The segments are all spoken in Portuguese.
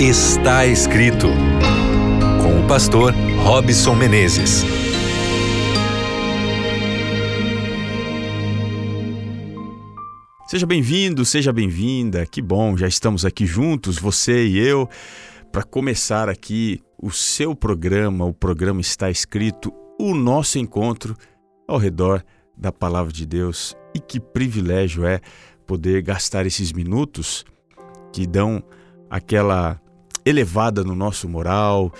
Está escrito com o pastor Robson Menezes. Seja bem-vindo, seja bem-vinda. Que bom, já estamos aqui juntos, você e eu, para começar aqui o seu programa. O programa está escrito, o nosso encontro ao redor da palavra de Deus. E que privilégio é poder gastar esses minutos que dão aquela elevada no nosso moral,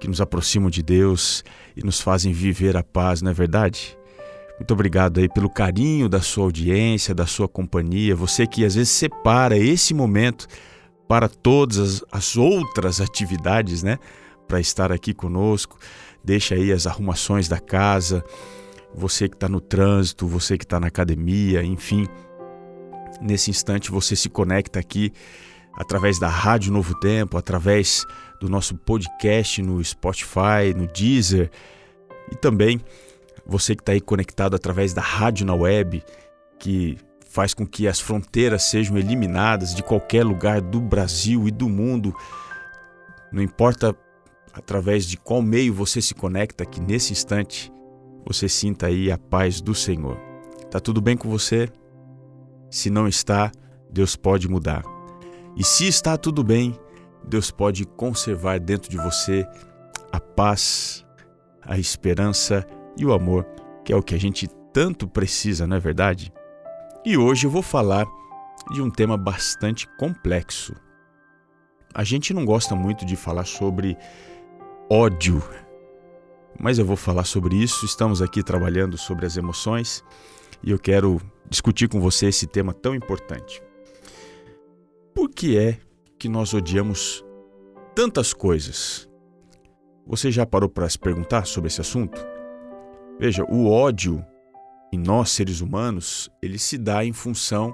que nos aproximam de Deus e nos fazem viver a paz, não é verdade? Muito obrigado aí pelo carinho da sua audiência, da sua companhia, você que às vezes separa esse momento para todas as outras atividades, né? Para estar aqui conosco, deixa aí as arrumações da casa, você que está no trânsito, você que está na academia, enfim. Nesse instante você se conecta aqui através da Rádio Novo Tempo, através do nosso podcast no Spotify, no Deezer e também você que está aí conectado através da rádio na web, que faz com que as fronteiras sejam eliminadas de qualquer lugar do Brasil e do mundo. Não importa através de qual meio você se conecta, que nesse instante você sinta aí a paz do Senhor. Tá tudo bem com você? Se não está, Deus pode mudar. E se está tudo bem, Deus pode conservar dentro de você a paz, a esperança e o amor, que é o que a gente tanto precisa, não é verdade? E hoje eu vou falar de um tema bastante complexo. A gente não gosta muito de falar sobre ódio, mas eu vou falar sobre isso. Estamos aqui trabalhando sobre as emoções e eu quero discutir com você esse tema tão importante. Por que é que nós odiamos tantas coisas? Você já parou para se perguntar sobre esse assunto? Veja, o ódio em nós seres humanos, ele se dá em função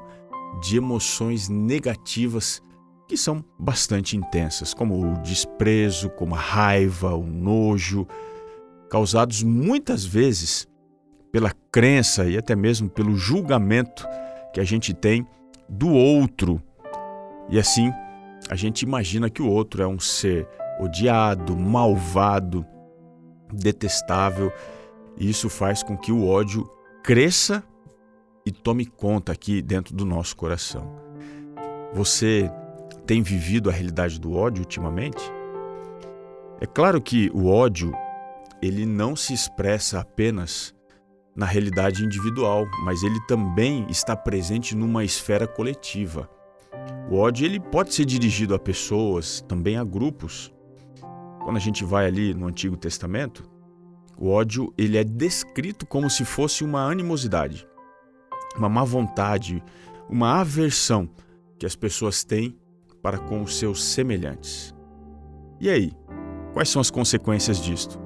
de emoções negativas que são bastante intensas, como o desprezo, como a raiva, o nojo, causados muitas vezes pela crença e até mesmo pelo julgamento que a gente tem do outro. E assim, a gente imagina que o outro é um ser odiado, malvado, detestável e isso faz com que o ódio cresça e tome conta aqui dentro do nosso coração. Você tem vivido a realidade do ódio ultimamente? É claro que o ódio ele não se expressa apenas na realidade individual, mas ele também está presente numa esfera coletiva. O ódio ele pode ser dirigido a pessoas, também a grupos. Quando a gente vai ali no Antigo Testamento, o ódio ele é descrito como se fosse uma animosidade, uma má vontade, uma aversão que as pessoas têm para com os seus semelhantes. E aí, quais são as consequências disto?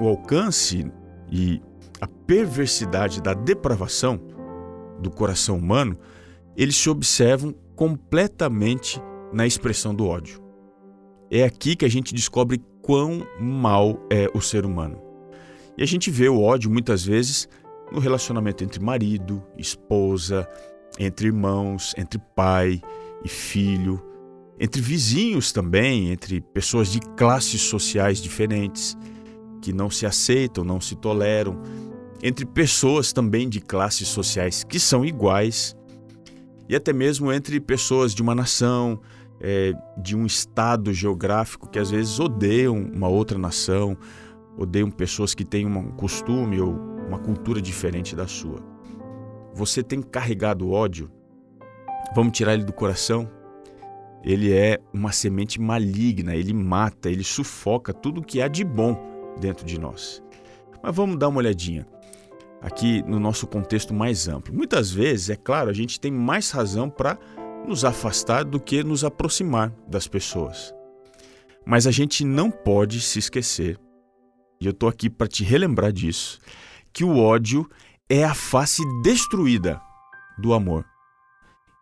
O alcance e a perversidade da depravação do coração humano, eles se observam completamente na expressão do ódio. É aqui que a gente descobre quão mal é o ser humano. E a gente vê o ódio muitas vezes no relacionamento entre marido, esposa, entre irmãos, entre pai e filho, entre vizinhos também, entre pessoas de classes sociais diferentes que não se aceitam, não se toleram, entre pessoas também de classes sociais que são iguais e até mesmo entre pessoas de uma nação, é, de um estado geográfico que às vezes odeiam uma outra nação, odeiam pessoas que têm um costume ou uma cultura diferente da sua. Você tem carregado ódio? Vamos tirar ele do coração? Ele é uma semente maligna, ele mata, ele sufoca tudo que há de bom dentro de nós. Mas vamos dar uma olhadinha aqui no nosso contexto mais amplo. Muitas vezes, é claro, a gente tem mais razão para nos afastar do que nos aproximar das pessoas. Mas a gente não pode se esquecer, e eu estou aqui para te relembrar disso, que o ódio é a face destruída do amor.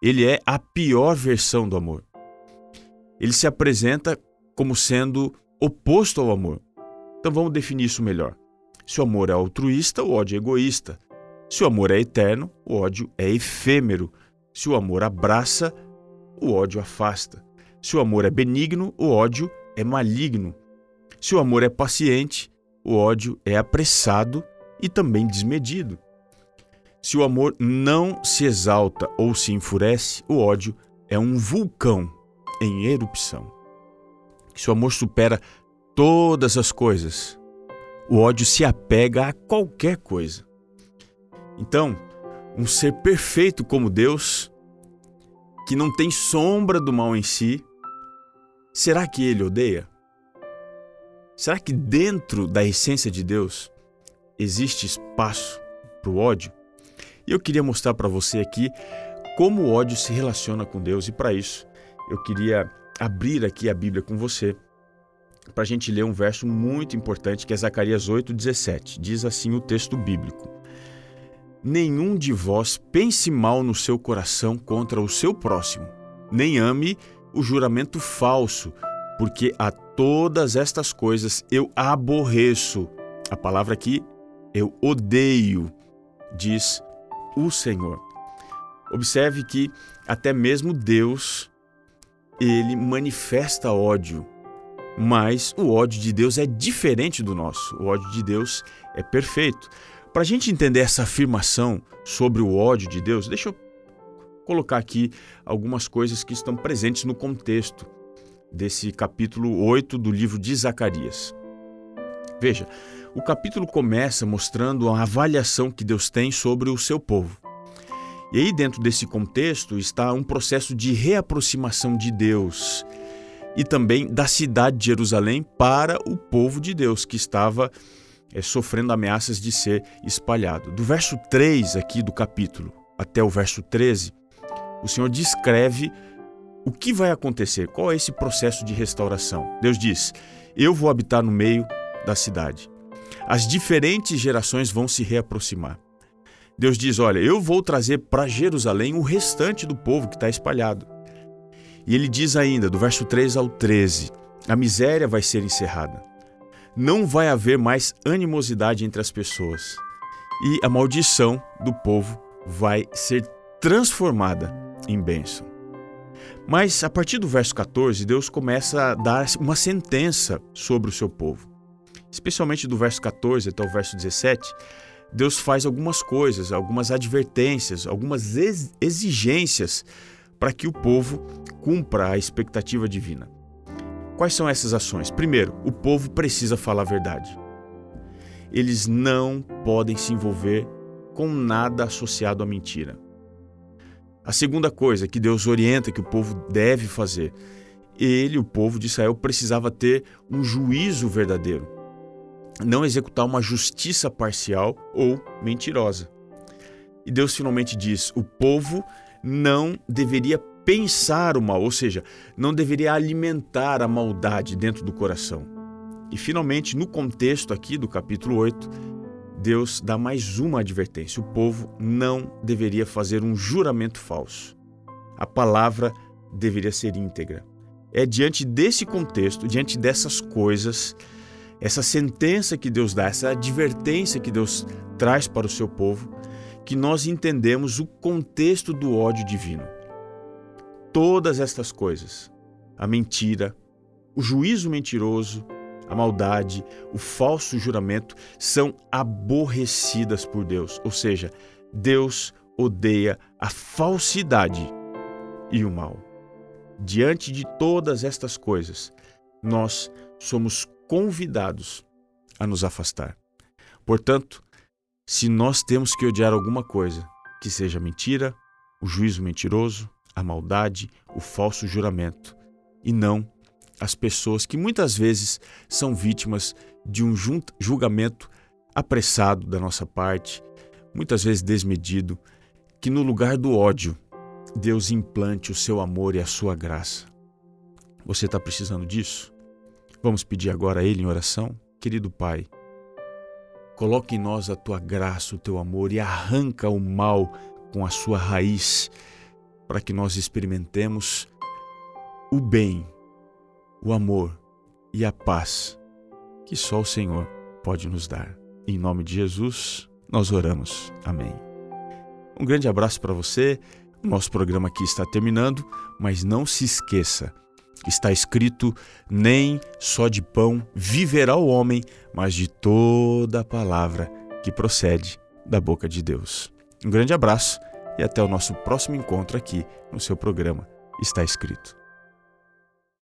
Ele é a pior versão do amor. Ele se apresenta como sendo oposto ao amor. Então vamos definir isso melhor. Se o amor é altruísta, o ódio é egoísta. Se o amor é eterno, o ódio é efêmero. Se o amor abraça, o ódio afasta. Se o amor é benigno, o ódio é maligno. Se o amor é paciente, o ódio é apressado e também desmedido. Se o amor não se exalta ou se enfurece, o ódio é um vulcão em erupção. Se o amor supera todas as coisas, o ódio se apega a qualquer coisa. Então, um ser perfeito como Deus, que não tem sombra do mal em si, será que ele odeia? Será que dentro da essência de Deus existe espaço para o ódio? E eu queria mostrar para você aqui como o ódio se relaciona com Deus, e para isso eu queria abrir aqui a Bíblia com você para a gente ler um verso muito importante que é Zacarias 8,17. Diz assim o texto bíblico: Nenhum de vós pense mal no seu coração contra o seu próximo, nem ame o juramento falso, porque a todas estas coisas eu aborreço. A palavra aqui, eu odeio, diz o Senhor. Observe que até mesmo Deus ele manifesta ódio mas o ódio de Deus é diferente do nosso. O ódio de Deus é perfeito. Para a gente entender essa afirmação sobre o ódio de Deus, deixa eu colocar aqui algumas coisas que estão presentes no contexto desse capítulo 8 do livro de Zacarias. Veja, o capítulo começa mostrando a avaliação que Deus tem sobre o seu povo. E aí, dentro desse contexto, está um processo de reaproximação de Deus e também da cidade de Jerusalém para o povo de Deus que estava é, sofrendo ameaças de ser espalhado. Do verso 3 aqui do capítulo até o verso 13, o Senhor descreve o que vai acontecer, qual é esse processo de restauração. Deus diz: Eu vou habitar no meio da cidade. As diferentes gerações vão se reaproximar. Deus diz: Olha, eu vou trazer para Jerusalém o restante do povo que está espalhado. E ele diz ainda, do verso 3 ao 13: a miséria vai ser encerrada. Não vai haver mais animosidade entre as pessoas. E a maldição do povo vai ser transformada em bênção. Mas a partir do verso 14, Deus começa a dar uma sentença sobre o seu povo. Especialmente do verso 14 até o verso 17, Deus faz algumas coisas, algumas advertências, algumas exigências para que o povo cumpra a expectativa divina. Quais são essas ações? Primeiro, o povo precisa falar a verdade. Eles não podem se envolver com nada associado à mentira. A segunda coisa que Deus orienta que o povo deve fazer, ele, o povo de Israel, precisava ter um juízo verdadeiro, não executar uma justiça parcial ou mentirosa. E Deus finalmente diz: o povo não deveria pensar o mal, ou seja, não deveria alimentar a maldade dentro do coração. E finalmente, no contexto aqui do capítulo 8, Deus dá mais uma advertência: o povo não deveria fazer um juramento falso. A palavra deveria ser íntegra. É diante desse contexto, diante dessas coisas, essa sentença que Deus dá, essa advertência que Deus traz para o seu povo, que nós entendemos o contexto do ódio divino. Todas estas coisas, a mentira, o juízo mentiroso, a maldade, o falso juramento, são aborrecidas por Deus. Ou seja, Deus odeia a falsidade e o mal. Diante de todas estas coisas, nós somos convidados a nos afastar. Portanto, se nós temos que odiar alguma coisa, que seja mentira, o juízo mentiroso, a maldade, o falso juramento, e não as pessoas que muitas vezes são vítimas de um julgamento apressado da nossa parte, muitas vezes desmedido, que no lugar do ódio, Deus implante o seu amor e a sua graça. Você está precisando disso? Vamos pedir agora a Ele em oração? Querido Pai, Coloque em nós a tua graça, o teu amor e arranca o mal com a sua raiz, para que nós experimentemos o bem, o amor e a paz que só o Senhor pode nos dar. Em nome de Jesus, nós oramos. Amém. Um grande abraço para você. Nosso programa aqui está terminando, mas não se esqueça. Está escrito: nem só de pão viverá o homem, mas de toda a palavra que procede da boca de Deus. Um grande abraço e até o nosso próximo encontro aqui no seu programa Está Escrito.